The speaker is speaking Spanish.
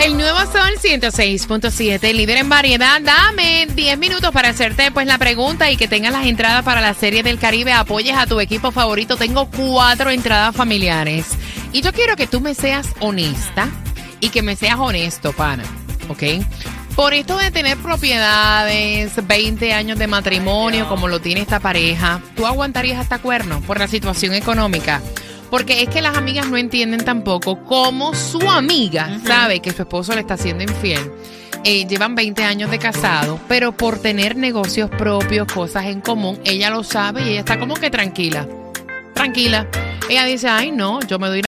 El nuevo Sol 106.7, líder en variedad. Dame 10 minutos para hacerte pues la pregunta y que tengas las entradas para la Serie del Caribe. Apoyes a tu equipo favorito. Tengo cuatro entradas familiares. Y yo quiero que tú me seas honesta y que me seas honesto, pana. ¿Ok? Por esto de tener propiedades, 20 años de matrimonio, como lo tiene esta pareja, ¿tú aguantarías hasta cuerno por la situación económica? Porque es que las amigas no entienden tampoco cómo su amiga sabe que su esposo le está haciendo infiel. Eh, llevan 20 años de casado, pero por tener negocios propios, cosas en común, ella lo sabe y ella está como que tranquila. Tranquila. Ella dice, ay no, yo me doy